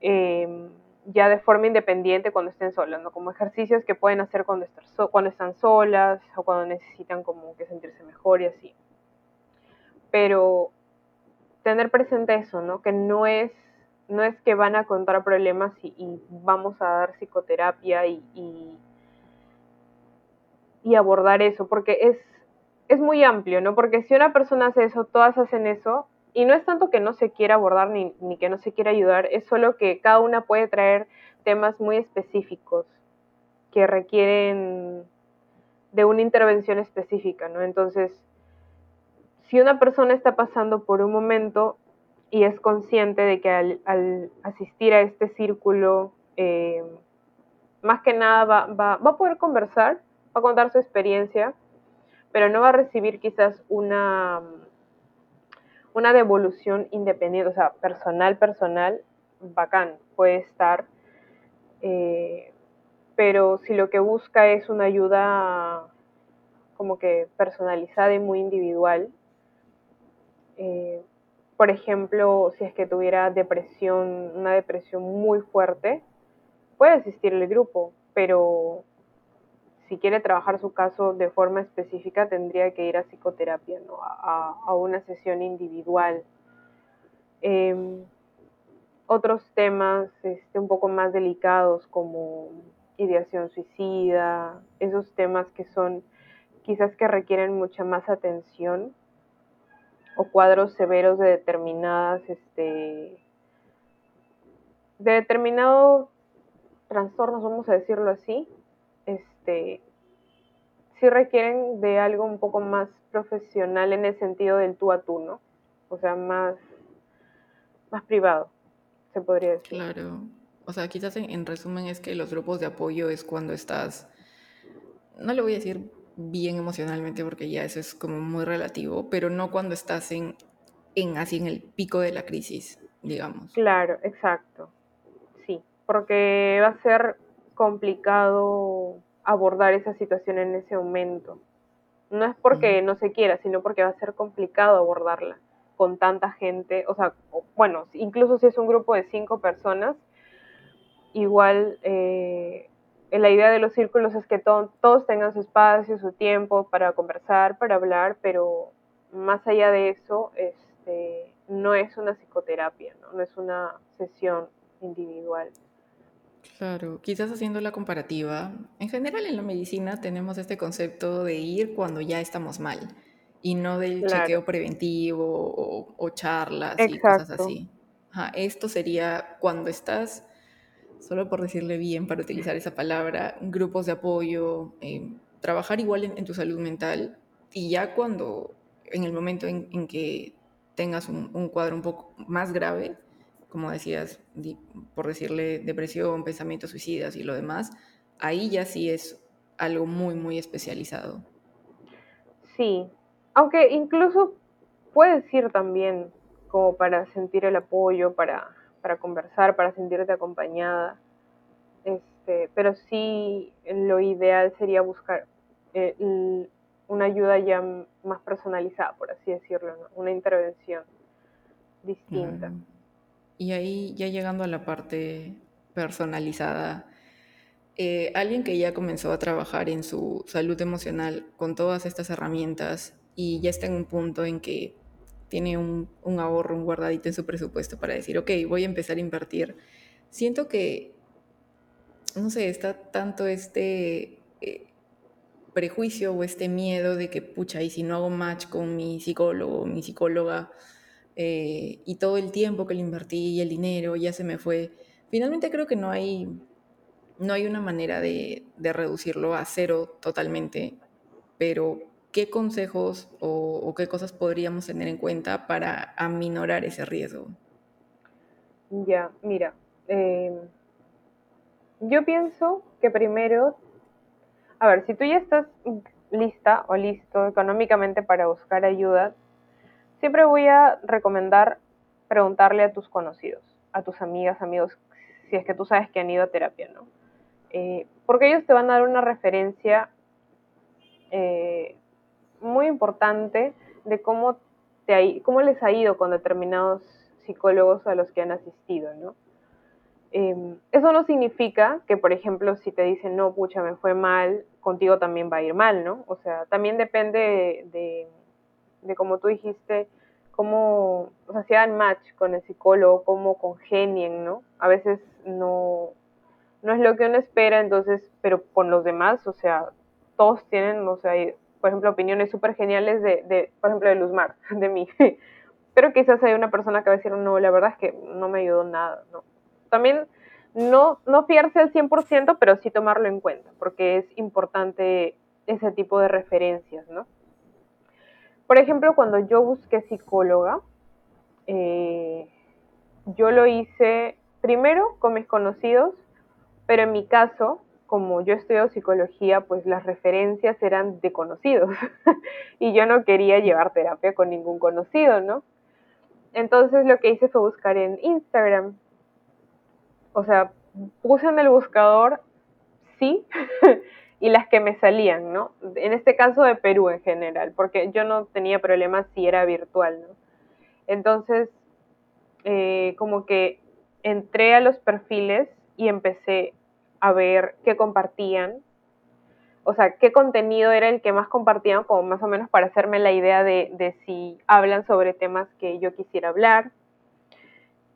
Em, ya de forma independiente cuando estén solas, ¿no? Como ejercicios que pueden hacer cuando, cuando están solas o cuando necesitan como que sentirse mejor y así. Pero tener presente eso, ¿no? Que no es, no es que van a contar problemas y, vamos a dar psicoterapia y, y abordar eso, porque es, es muy amplio, ¿no? Porque si una persona hace eso, todas hacen eso, y no es tanto que no se quiera abordar ni, ni que no se quiera ayudar, es solo que cada una puede traer temas muy específicos que requieren de una intervención específica, ¿no? Entonces, si una persona está pasando por un momento y es consciente de que al, asistir a este círculo, eh, más que nada va, va, va a poder conversar va a contar su experiencia, pero no va a recibir quizás una, una devolución independiente, o sea, personal, personal, bacán, puede estar. Eh, pero si lo que busca es una ayuda como que personalizada y muy individual, eh, por ejemplo, si es que tuviera depresión, una depresión muy fuerte, puede asistir el grupo, pero si quiere trabajar su caso de forma específica, tendría que ir a psicoterapia, ¿no? a, una sesión individual. Em, otros temas este, un poco más delicados como ideación suicida, esos temas que son quizás que requieren mucha más atención o cuadros severos de determinadas, este, de determinados trastornos, vamos a decirlo así, este, sí requieren de algo un poco más profesional en el sentido del tú a tú, ¿no? O sea, más, más privado, se podría decir. Claro. O sea, quizás en, resumen es que los grupos de apoyo es cuando estás, no le voy a decir bien emocionalmente porque ya eso es como muy relativo, pero no cuando estás en, en así en el pico de la crisis, digamos. Claro, exacto. Sí, porque va a ser complicado abordar esa situación en ese momento. No es porque no se quiera, sino porque va a ser complicado abordarla con tanta gente. O sea, bueno, incluso si es un grupo de cinco personas, igual eh, la idea de los círculos es que todos tengan su espacio, su tiempo para conversar, para hablar, pero más allá de eso, este, no es una psicoterapia, ¿no? no es una sesión individual. Claro, quizás haciendo la comparativa, en general en la medicina tenemos este concepto de ir cuando ya estamos mal y no del chequeo preventivo o, charlas y cosas así. esto sería cuando estás, solo por decirle bien para utilizar esa palabra, grupos de apoyo, eh, trabajar igual en, tu salud mental y ya cuando, en el momento en, que tengas un cuadro un poco más grave, como decías, por decirle depresión, pensamientos suicidas y lo demás, ahí ya sí es algo muy, muy especializado. Sí, aunque incluso puedes ir también como para sentir el apoyo, para, para conversar, para sentirte acompañada. Este, pero sí lo ideal sería buscar eh, una ayuda ya más personalizada, por así decirlo, una intervención distinta. Y ahí ya llegando a la parte personalizada, eh, alguien que ya comenzó a trabajar en su salud emocional con todas estas herramientas y ya está en un punto en que tiene un, ahorro, un guardadito en su presupuesto para decir, ok, voy a empezar a invertir. Siento que, no sé, está tanto este eh, prejuicio o este miedo de que, pucha, y si no hago match con mi psicólogo o mi psicóloga, eh, y todo el tiempo que le invertí y el dinero ya se me fue. Finalmente creo que no hay, no hay una manera de, reducirlo a cero totalmente, pero ¿qué consejos o, qué cosas podríamos tener en cuenta para aminorar ese riesgo? Ya, mira, em, yo pienso que primero, a ver, si tú ya estás lista o listo económicamente para buscar ayuda, siempre voy a recomendar preguntarle a tus conocidos, a tus amigas, amigos, si es que tú sabes que han ido a terapia, ¿no? Eh, porque ellos te van a dar una referencia eh, muy importante de cómo, te cómo les ha ido con determinados psicólogos a los que han asistido, ¿no? Em, eso no significa que, por ejemplo, si te dicen, no, pucha, me fue mal, contigo también va a ir mal, ¿no? O sea, también depende de de como tú dijiste, cómo, o sea, si hagan match con el psicólogo, cómo congenien, ¿no? A veces no, no es lo que uno espera, entonces, pero con los demás, o sea, todos tienen, o sea, por ejemplo, opiniones súper geniales de, de, por ejemplo, de Luzmar, de mí. pero quizás hay una persona que va a decir, no, la verdad es que no me ayudó nada, ¿no? También no, no fiarse al 100%, pero sí tomarlo en cuenta, porque es importante ese tipo de referencias, ¿no? Por ejemplo, cuando yo busqué psicóloga, eh, yo lo hice primero con mis conocidos, pero en mi caso, como yo estudio psicología, pues las referencias eran de conocidos y yo no quería llevar terapia con ningún conocido, ¿no? Entonces lo que hice fue buscar en Instagram. O sea, puse en el buscador sí y las que me salían, ¿no? En este caso de Perú en general, porque yo no tenía problemas si era virtual, ¿no? Entonces, eh, como que entré a los perfiles y empecé a ver qué compartían, o sea, qué contenido era el que más compartían, como más o menos para hacerme la idea de, si hablan sobre temas que yo quisiera hablar.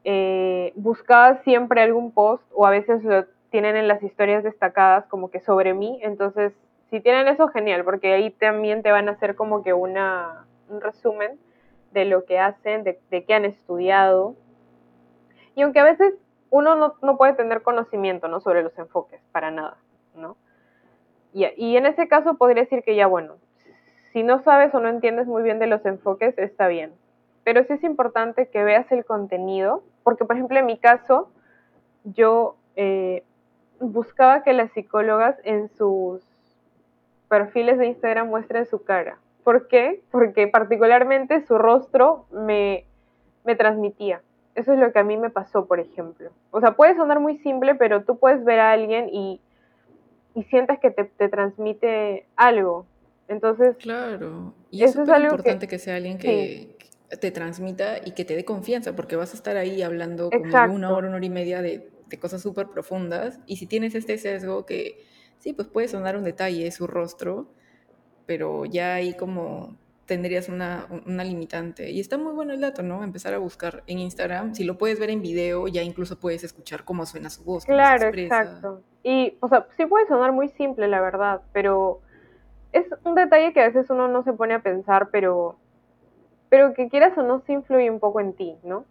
Eh, buscaba siempre algún post o a veces lo tienen en las historias destacadas como que sobre mí, entonces si tienen eso, genial, porque ahí también te van a hacer como que una, un resumen de lo que hacen, de, de qué han estudiado. Y aunque a veces uno no, no, puede tener conocimiento ¿no? sobre los enfoques, para nada, ¿no? Y, y en ese caso podría decir que ya, bueno, si no sabes o no entiendes muy bien de los enfoques, está bien. Pero sí es importante que veas el contenido, porque por ejemplo en mi caso, yo eh, buscaba que las psicólogas en sus perfiles de Instagram muestren su cara. ¿Por qué? Porque particularmente su rostro me, me transmitía. Eso es lo que a mí me pasó, por ejemplo. O sea, puede sonar muy simple, pero tú puedes ver a alguien y, y sientes que te, te transmite algo. Entonces, claro. Y eso es algo importante que, sea alguien que, te transmita y que te dé confianza, porque vas a estar ahí hablando como una hora, una hora y media de de cosas súper profundas. Y si tienes este sesgo que sí, pues puede sonar un detalle, su rostro, pero ya ahí como tendrías una, una, limitante. Y está muy bueno el dato, ¿no? Empezar a buscar en Instagram. Si lo puedes ver en video, ya incluso puedes escuchar cómo suena su voz. Claro, exacto. Y, o sea, sí puede sonar muy simple, la verdad, pero es un detalle que a veces uno no se pone a pensar, pero, pero que quieras o no, se influye un poco en ti, ¿no?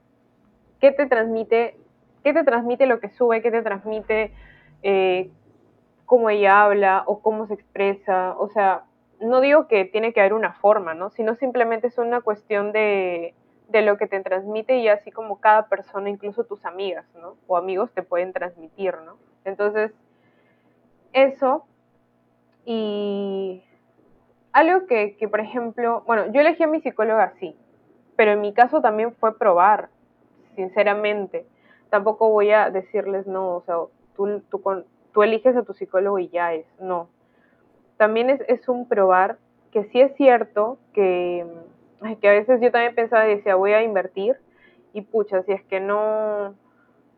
¿Qué te transmite, qué te transmite lo que sube? ¿Qué te transmite eh, cómo ella habla o cómo se expresa? O sea, no digo que tiene que haber una forma, ¿no? Sino simplemente es una cuestión de, de lo que te transmite y así como cada persona, incluso tus amigas, ¿no? O amigos te pueden transmitir, ¿no? Entonces, eso. Y algo que, que, por ejemplo, bueno, yo elegí a mi psicóloga así, pero en mi caso también fue probar, sinceramente. Tampoco voy a decirles, no, o sea, tú, tú, tú eliges a tu psicólogo y ya es, no también es, es un probar que sí es cierto que, que a veces yo también pensaba y decía, voy a invertir y pucha, si es que no,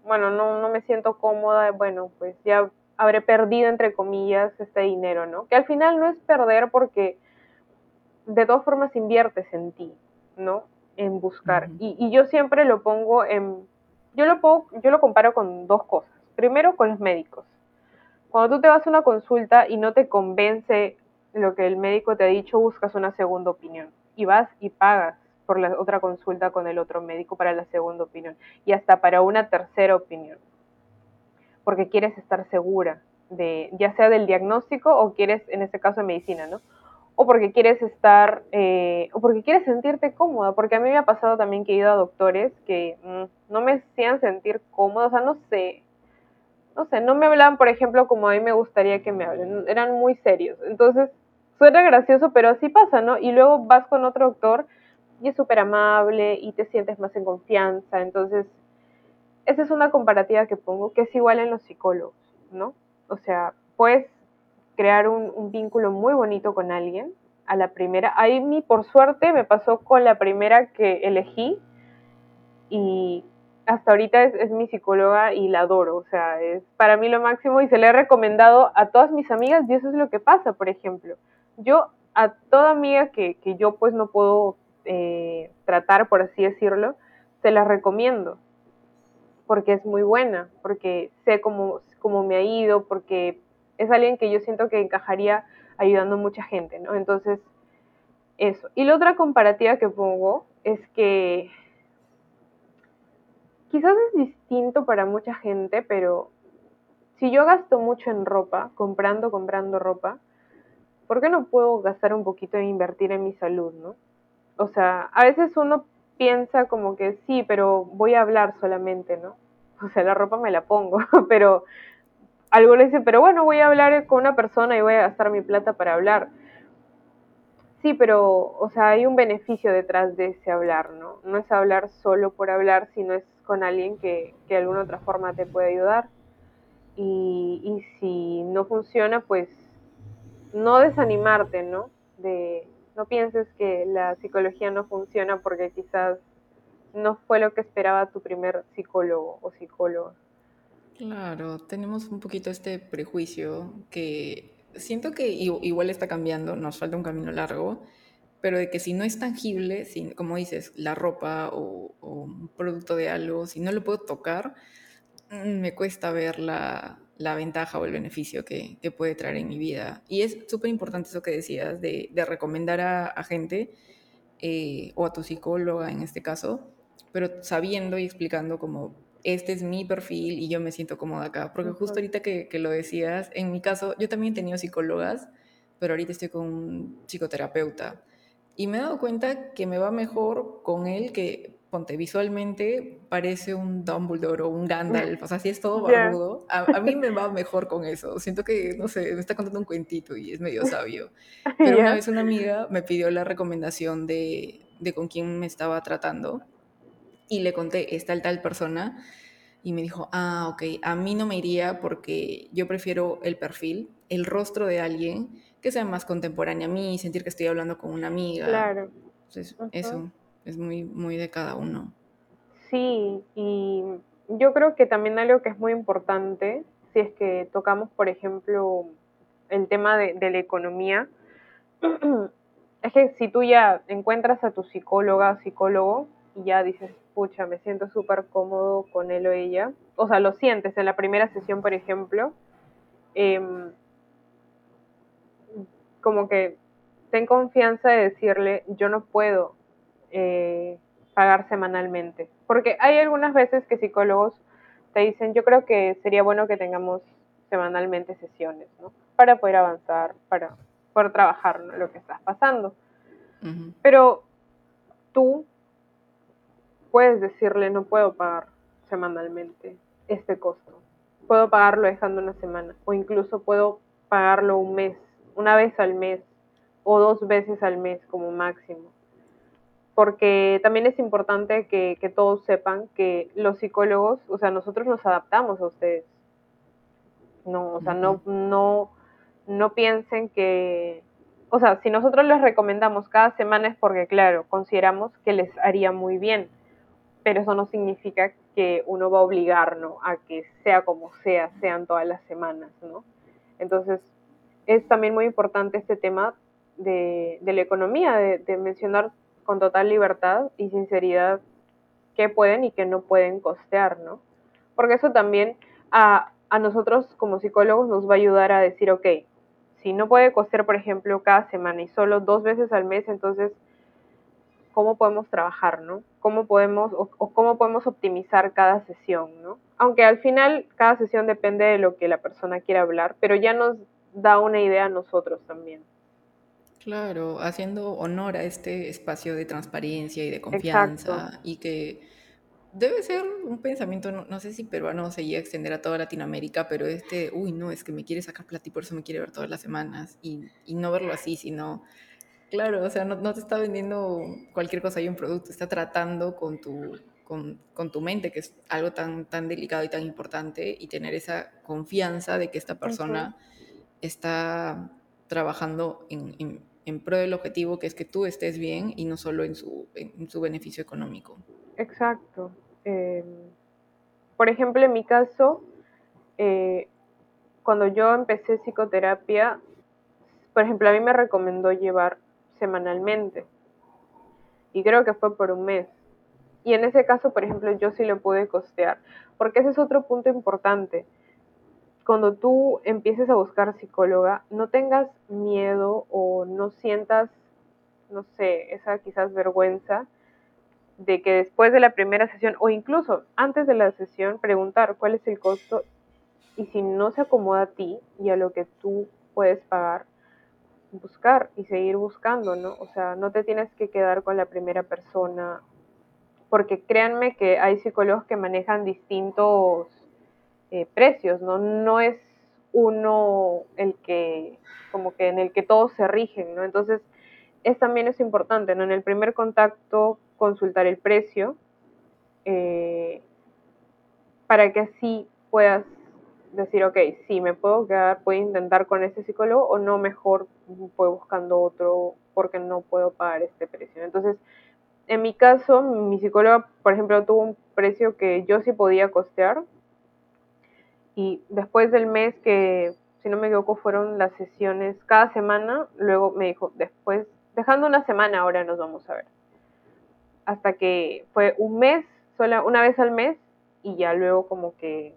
bueno, no, no me siento cómoda, bueno, pues ya habré perdido, entre comillas, este dinero, ¿no? Que al final no es perder porque de todas formas inviertes en ti, ¿no? En buscar. y, y, yo siempre lo pongo en, yo lo, pongo, yo lo comparo con dos cosas. Primero con los médicos. Cuando tú te vas a una consulta y no te convence lo que el médico te ha dicho, buscas una segunda opinión. Y vas y pagas por la otra consulta con el otro médico para la segunda opinión. Y hasta para una tercera opinión, porque quieres estar segura de ya sea del diagnóstico o quieres, en este caso, de medicina, ¿no? O porque quieres estar, eh, o porque quieres sentirte cómoda, porque a mí me ha pasado también que he ido a doctores que mm, no me hacían sentir cómoda, o sea, no sé, no sé, no me hablaban, por ejemplo, como a mí me gustaría que me hablen, eran muy serios. Entonces, suena gracioso, pero así pasa, ¿no? Y luego vas con otro doctor y es súper amable y te sientes más en confianza. Entonces, esa es una comparativa que pongo, que es igual en los psicólogos, ¿no? O sea, puedes crear un, un vínculo muy bonito con alguien a la primera. Ahí, mí, por suerte, me pasó con la primera que elegí y hasta ahorita es, mi psicóloga y la adoro, o sea, es para mí lo máximo y se le he recomendado a todas mis amigas y eso es lo que pasa, por ejemplo. Yo a toda amiga que, que yo pues no puedo eh, tratar, por así decirlo, se la recomiendo porque es muy buena, porque sé cómo, cómo me ha ido, porque es alguien que yo siento que encajaría ayudando a mucha gente, ¿no? Entonces, eso. Y la otra comparativa que pongo es que quizás es distinto para mucha gente, pero si yo gasto mucho en ropa, comprando, comprando ropa, ¿por qué no puedo gastar un poquito e invertir en mi salud, no? O sea, a veces uno piensa como que sí, pero voy a hablar solamente, ¿no? O sea, la ropa me la pongo, pero algo le dice, pero bueno, voy a hablar con una persona y voy a gastar mi plata para hablar. Sí, pero, o sea, hay un beneficio detrás de ese hablar, ¿no? No es hablar solo por hablar, sino es con alguien que, que de alguna otra forma te puede ayudar. Y, y si no funciona, pues no desanimarte, ¿no? De, no pienses que la psicología no funciona porque quizás no fue lo que esperaba tu primer psicólogo o psicóloga. Claro, tenemos un poquito este prejuicio que siento que igual está cambiando, nos falta un camino largo, pero de que si no es tangible, si, como dices, la ropa o, un producto de algo, si no lo puedo tocar, mm, me cuesta ver la, la ventaja o el beneficio que, que, puede traer en mi vida. Y es súper importante eso que decías, de, de recomendar a, a gente eh, o a tu psicóloga en este caso, pero sabiendo y explicando como este es mi perfil y yo me siento cómoda acá. Porque justo ahorita que, que, lo decías, en mi caso, yo también he tenido psicólogas, pero ahorita estoy con un psicoterapeuta. Y me he dado cuenta que me va mejor con él que, ponte, visualmente parece un Dumbledore o un Gandalf. O sea, si es todo barbudo, a, a, mí me va mejor con eso. Siento que, no sé, me está contando un cuentito y es medio sabio. Pero una vez una amiga me pidió la recomendación de, de con quién me estaba tratando y le conté, es tal, tal persona, y me dijo, ah, ok, a mí no me iría porque yo prefiero el perfil, el rostro de alguien que sea más contemporánea a mí, sentir que estoy hablando con una amiga. Claro. Entonces, eso es muy, muy de cada uno. Sí, y yo creo que también algo que es muy importante, si es que tocamos, por ejemplo, el tema de, de la economía, es que si tú ya encuentras a tu psicóloga, psicólogo, y ya dices, pucha, me siento súper cómodo con él o ella, o sea, lo sientes en la primera sesión, por ejemplo, em, como que ten confianza de decirle, yo no puedo eh, pagar semanalmente. Porque hay algunas veces que psicólogos te dicen, yo creo que sería bueno que tengamos semanalmente sesiones, ¿no? Para poder avanzar, para poder trabajar lo que estás pasando. Pero tú puedes decirle, no puedo pagar semanalmente este costo. Puedo pagarlo dejando una semana o incluso puedo pagarlo un mes, una vez al mes o dos veces al mes como máximo. Porque también es importante que, todos sepan que los psicólogos, o sea, nosotros nos adaptamos a ustedes. No, o sea, no, no, no piensen que, o sea, si nosotros les recomendamos cada semana es porque, claro, consideramos que les haría muy bien, pero eso no significa que uno va a obligarnos a que sea como sea, sean todas las semanas, ¿no? Entonces, es también muy importante este tema de, la economía, de, mencionar con total libertad y sinceridad qué pueden y qué no pueden costear, ¿no? Porque eso también a, a nosotros como psicólogos nos va a ayudar a decir, ok, si no puede costear, por ejemplo, cada semana y solo dos veces al mes, entonces, ¿cómo podemos trabajar, no? ¿Cómo podemos, o, o, cómo podemos optimizar cada sesión, no? Aunque al final cada sesión depende de lo que la persona quiera hablar, pero ya nos da una idea a nosotros también. Claro, haciendo honor a este espacio de transparencia y de confianza y que debe ser un pensamiento, no, sé si peruano se llega a extender a toda Latinoamérica, pero este, uy, no, es que me quiere sacar plata y por eso me quiere ver todas las semanas y, no verlo así, sino, claro, o sea, no, te está vendiendo cualquier cosa y un producto, está tratando con tu, con, tu mente, que es algo tan, tan delicado y tan importante, y tener esa confianza de que esta persona está trabajando en en pro del objetivo que es que tú estés bien y no solo en su, en su beneficio económico. Exacto. Em, por ejemplo, en mi caso, eh, cuando yo empecé psicoterapia, por ejemplo, a mí me recomendó llevar semanalmente. Y creo que fue por un mes. Y en ese caso, por ejemplo, yo sí lo pude costear. Porque ese es otro punto importante cuando tú empieces a buscar psicóloga, no tengas miedo o no sientas, no sé, esa quizás vergüenza de que después de la primera sesión o incluso antes de la sesión preguntar cuál es el costo y si no se acomoda a ti y a lo que tú puedes pagar, buscar y seguir buscando, ¿no? O sea, no te tienes que quedar con la primera persona, porque créanme que hay psicólogos que manejan distintos eh, precios, ¿no? No es uno el que, como que en el que todos se rigen, ¿no? Entonces, es también es importante, ¿no? En el primer contacto, consultar el precio, eh, para que así puedas decir, ok, sí, me puedo quedar, puedo intentar con este psicólogo o no, mejor voy buscando otro porque no puedo pagar este precio. Entonces, en mi caso, mi psicóloga, por ejemplo, tuvo un precio que yo sí podía costear, y después del mes que, si no me equivoco, fueron las sesiones cada semana, luego me dijo, después, dejando una semana ahora nos vamos a ver. Hasta que fue un mes, sola, una vez al mes, y ya luego como que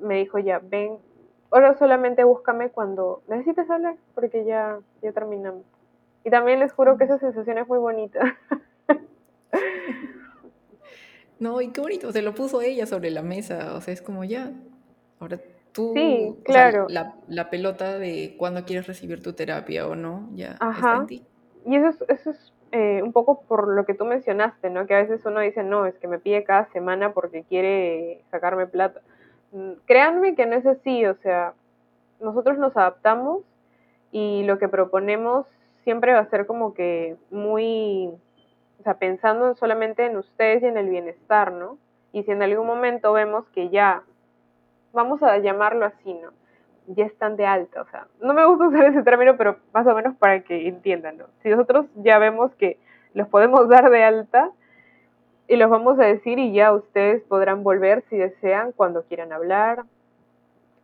me dijo ya, ven, ahora solamente búscame cuando necesites hablar, porque ya, ya terminamos. Y también les juro que esa sensación es muy bonita. No, y qué bonito, se lo puso ella sobre la mesa, o sea, es como ya, ahora tú, sí, claro. la, pelota de cuándo quieres recibir tu terapia o no, ya está en ti. Y eso es, eso es eh, un poco por lo que tú mencionaste, ¿no? Que a veces uno dice, no, es que me pide cada semana porque quiere sacarme plata. Mm, créanme que no es así, o sea, nosotros nos adaptamos y lo que proponemos siempre va a ser como que muy sea, pensando solamente en ustedes y en el bienestar, ¿no? Y si en algún momento vemos que ya, vamos a llamarlo así, ¿no? Ya están de alta, o sea, no me gusta usar ese término, pero más o menos para que entiendan, ¿no? Si nosotros ya vemos que los podemos dar de alta, y los vamos a decir y ya ustedes podrán volver si desean cuando quieran hablar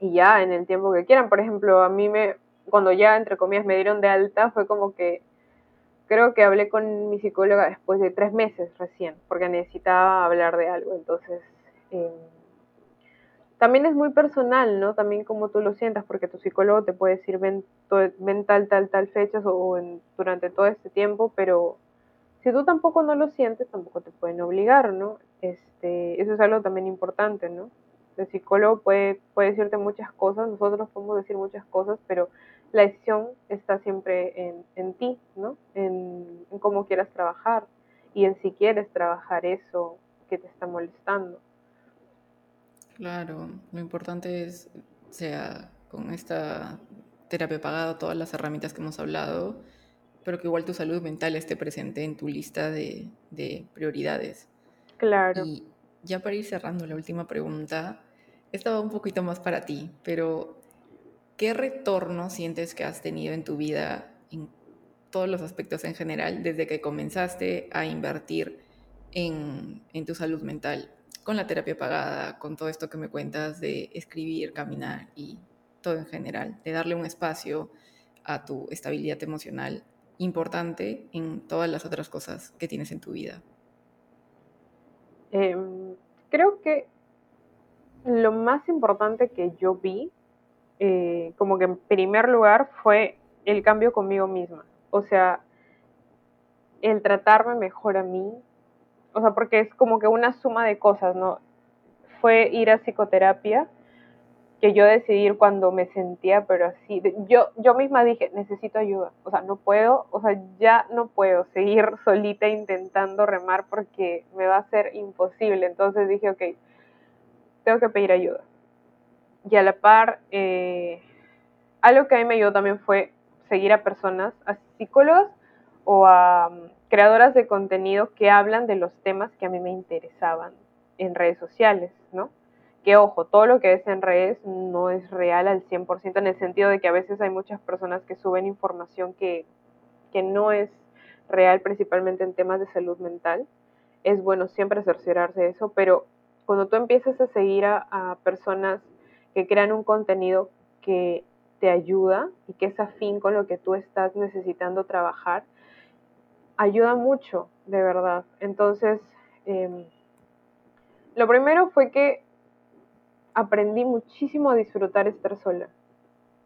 y ya en el tiempo que quieran. Por ejemplo, a mí me, cuando ya entre comillas me dieron de alta, fue como que creo que hablé con mi psicóloga después de tres meses recién, porque necesitaba hablar de algo. Entonces, eh, también es muy personal, ¿no? También como tú lo sientas, porque tu psicólogo te puede decir ven, ven tal, tal, tal fechas o durante todo este tiempo, pero si tú tampoco no lo sientes, tampoco te pueden obligar, ¿no? Este, eso es algo también importante, ¿no? El psicólogo puede, puede decirte muchas cosas, nosotros podemos decir muchas cosas, pero la decisión está siempre en, en ti, ¿no? En, en cómo quieras trabajar y en si quieres trabajar eso que te está molestando. Claro, lo importante es, sea con esta terapia pagada, todas las herramientas que hemos hablado, pero que igual tu salud mental esté presente en tu lista de, prioridades. Claro. Y ya para ir cerrando la última pregunta, esta va un poquito más para ti, pero ¿qué retorno sientes que has tenido en tu vida en todos los aspectos en general desde que comenzaste a invertir en, en tu salud mental? con la terapia pagada, con todo esto que me cuentas de escribir, caminar y todo en general, de darle un espacio a tu estabilidad emocional importante en todas las otras cosas que tienes en tu vida? Em, creo que lo más importante que yo vi, eh, como que en primer lugar, fue el cambio conmigo misma. O sea, el tratarme mejor a mí, o sea, porque es como que una suma de cosas, ¿no? Fue ir a psicoterapia, que yo decidí ir cuando me sentía, pero así, yo, yo misma dije, necesito ayuda, o sea, no puedo, o sea, ya no puedo seguir solita intentando remar porque me va a ser imposible, entonces dije, ok, tengo que pedir ayuda. Y a la par, eh, algo que a mí me ayudó también fue seguir a personas, a psicólogos o a creadoras de contenido que hablan de los temas que a mí me interesaban en redes sociales, ¿no? Que ojo, todo lo que es en redes no es real al 100% en el sentido de que a veces hay muchas personas que suben información que, que no es real, principalmente en temas de salud mental. Es bueno siempre cerciorarse de eso, pero cuando tú empiezas a seguir a personas que crean un contenido que te ayuda y que es afín con lo que tú estás necesitando trabajar, ayuda mucho, de verdad. Entonces, em, lo primero fue que aprendí muchísimo a disfrutar estar sola.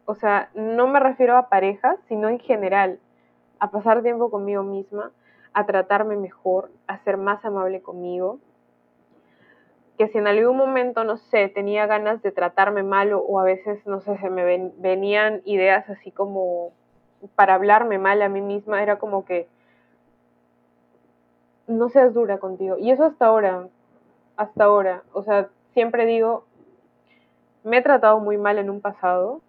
O sea, no me refiero a parejas, sino en general, a pasar tiempo conmigo misma, a tratarme mejor, a ser más amable conmigo. Que si en algún momento, no sé, tenía ganas de tratarme mal o, a veces, no sé, se me venían ideas así como para hablarme mal a mí misma, era como que no seas dura contigo. Y eso hasta ahora, hasta ahora. O sea, siempre digo, me he tratado muy mal en un pasado,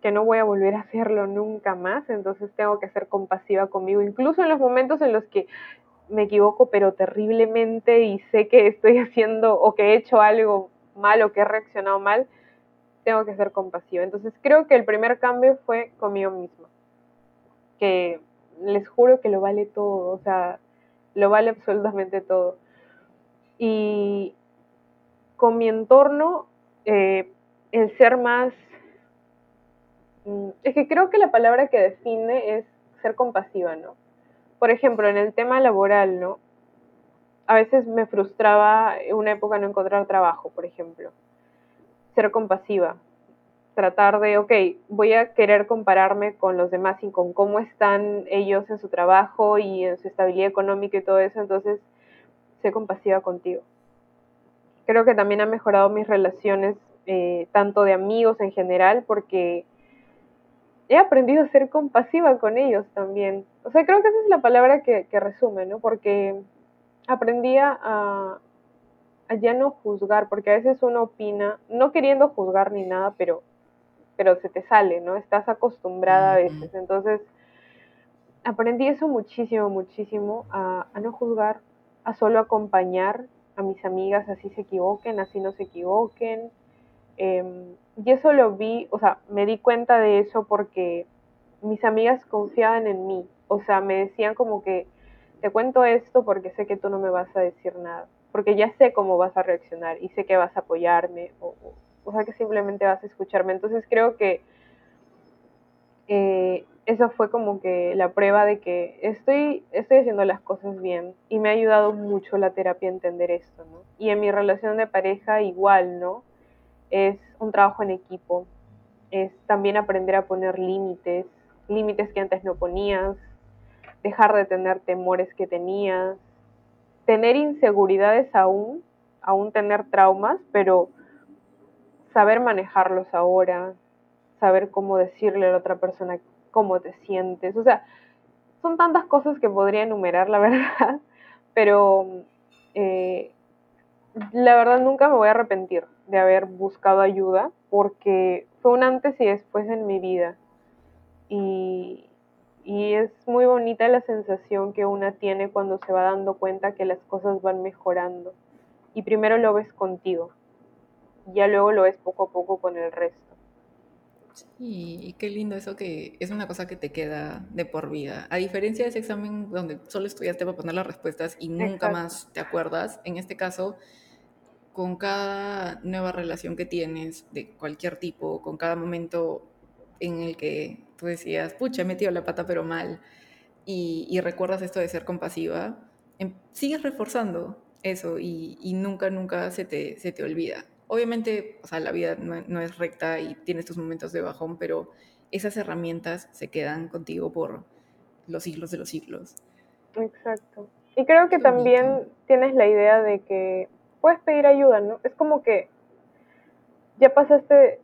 que no voy a volver a hacerlo nunca más, entonces tengo que ser compasiva conmigo, incluso en los momentos en los que me equivoco pero terriblemente y sé que estoy haciendo o que he hecho algo mal o que he reaccionado mal, tengo que ser compasiva. Entonces creo que el primer cambio fue conmigo misma, que les juro que lo vale todo, o sea, lo vale absolutamente todo. Y con mi entorno, eh, el ser más... Mm, es que creo que la palabra que define es ser compasiva, ¿no? Por ejemplo, en el tema laboral, ¿no? A veces me frustraba una época no encontrar trabajo, por ejemplo. Ser compasiva, tratar de, ok, voy a querer compararme con los demás y con cómo están ellos en su trabajo y en su estabilidad económica y todo eso, entonces sé compasiva contigo. Creo que también ha mejorado mis relaciones, eh, tanto de amigos en general, porque he aprendido a ser compasiva con ellos también. O sea, creo que esa es la palabra que, que resume, ¿no? Porque aprendí a, a ya no juzgar, porque a veces uno opina, no queriendo juzgar ni nada, pero pero se te sale, ¿no? Estás acostumbrada a veces. Entonces, aprendí eso muchísimo, muchísimo, a, no juzgar, a solo acompañar a mis amigas, así se equivoquen, así no se equivoquen. Em, y eso lo vi, o sea, me di cuenta de eso porque mis amigas confiaban en mí, o sea, me decían como que te cuento esto porque sé que tú no me vas a decir nada, porque ya sé cómo vas a reaccionar y sé que vas a apoyarme o, o, sea que simplemente vas a escucharme. Entonces creo que eh, eso fue como que la prueba de que estoy, estoy haciendo las cosas bien y me ha ayudado mucho la terapia a entender esto, ¿no? Y en mi relación de pareja igual, ¿no? Es un trabajo en equipo, es también aprender a poner límites, límites que antes no ponías, dejar de tener temores que tenías, tener inseguridades aún, aún tener traumas, pero saber manejarlos ahora, saber cómo decirle a la otra persona cómo te sientes. O sea, son tantas cosas que podría enumerar, la verdad, pero eh, la verdad nunca me voy a arrepentir de haber buscado ayuda porque fue un antes y después en mi vida. Y, y es muy bonita la sensación que una tiene cuando se va dando cuenta que las cosas van mejorando. Y primero lo ves contigo, y ya luego lo ves poco a poco con el resto. Sí, y qué lindo eso que es una cosa que te queda de por vida. A diferencia de ese examen donde solo estudiaste para poner las respuestas y nunca más te acuerdas, en este caso, con cada nueva relación que tienes de cualquier tipo, con cada momento en el que tú decías, pucha, he metido la pata pero mal, y, recuerdas esto de ser compasiva, em, sigues reforzando eso y, y nunca, nunca se te, se te olvida obviamente, o sea, la vida no, es recta y tienes tus momentos de bajón, pero esas herramientas se quedan contigo por los siglos de los siglos. Exacto. Y creo que también tienes la idea de que puedes pedir ayuda, ¿no? Es como que ya pasaste,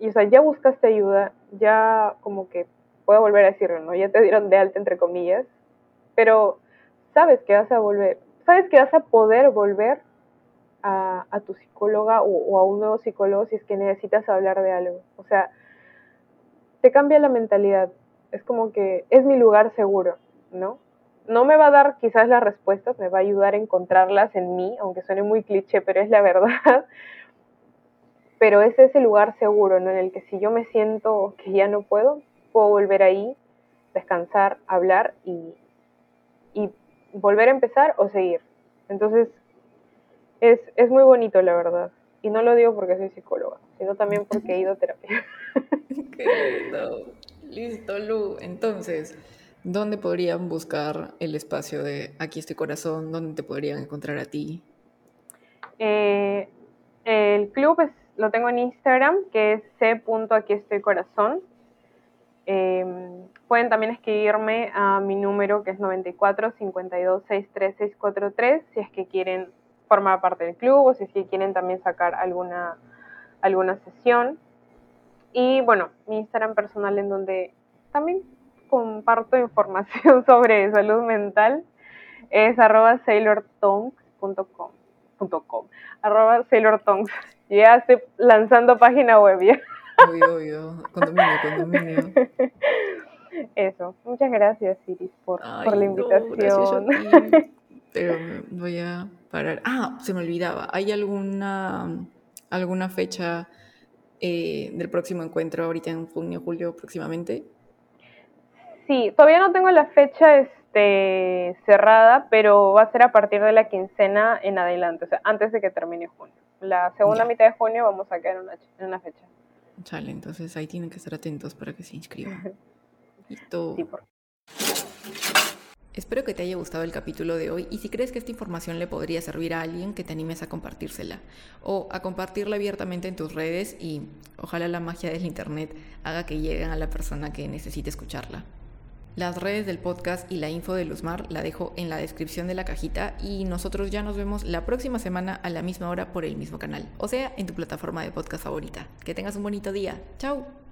y, o sea, ya buscaste ayuda, ya como que, puedo volver a decirlo, ¿no? Ya te dieron de alta, entre comillas, pero sabes que vas a volver, sabes que vas a poder volver a, tu psicóloga o, a un nuevo psicólogo si es que necesitas hablar de algo. O sea, te cambia la mentalidad. Es como que es mi lugar seguro, ¿no? No me va a dar quizás las respuestas, me va a ayudar a encontrarlas en mí, aunque suene muy cliché, pero es la verdad. Pero es ese lugar seguro, ¿no? En el que si yo me siento que ya no puedo, puedo volver ahí, descansar, hablar y, y volver a empezar o seguir. Entonces, es, es muy bonito, la verdad. Y no lo digo porque soy psicóloga, sino también porque he ido a terapia. Qué lindo. Listo, Lu. Entonces, ¿dónde podrían buscar el espacio de Aquí estoy corazón? ¿Dónde te podrían encontrar a ti? Eh, el club es, lo tengo en Instagram, que es c.aquí estoy corazón. Em, pueden también escribirme a mi número que es 94 52 63 643 si es que quieren formar parte del club o si es que quieren también sacar alguna, alguna sesión. Y bueno, mi Instagram personal en donde también comparto información sobre salud mental es arroba sailortongs.com arroba sailortongs. Ya estoy lanzando página web ya. Obvio, obvio. Condominio, condominio. Eso. Muchas gracias, Iris, por, por la invitación. Pero voy a parar. Ah, se me olvidaba. ¿Hay alguna, alguna fecha eh, del próximo encuentro ahorita en junio, julio próximamente? Sí, todavía no tengo la fecha este, cerrada, pero va a ser a partir de la quincena en adelante, o sea, antes de que termine junio. La segunda mitad de junio vamos a quedar en una, en una fecha. Chale, entonces ahí tienen que estar atentos para que se inscriban. Sí, por... Espero que te haya gustado el capítulo de hoy y si crees que esta información le podría servir a alguien, que te animes a compartírsela o a compartirla abiertamente en tus redes y ojalá la magia del Internet haga que lleguen a la persona que necesite escucharla. Las redes del podcast y la info de Luzmar la dejo en la descripción de la cajita y nosotros ya nos vemos la próxima semana a la misma hora por el mismo canal, o sea, en tu plataforma de podcast favorita. Que tengas un bonito día. ¡Chao!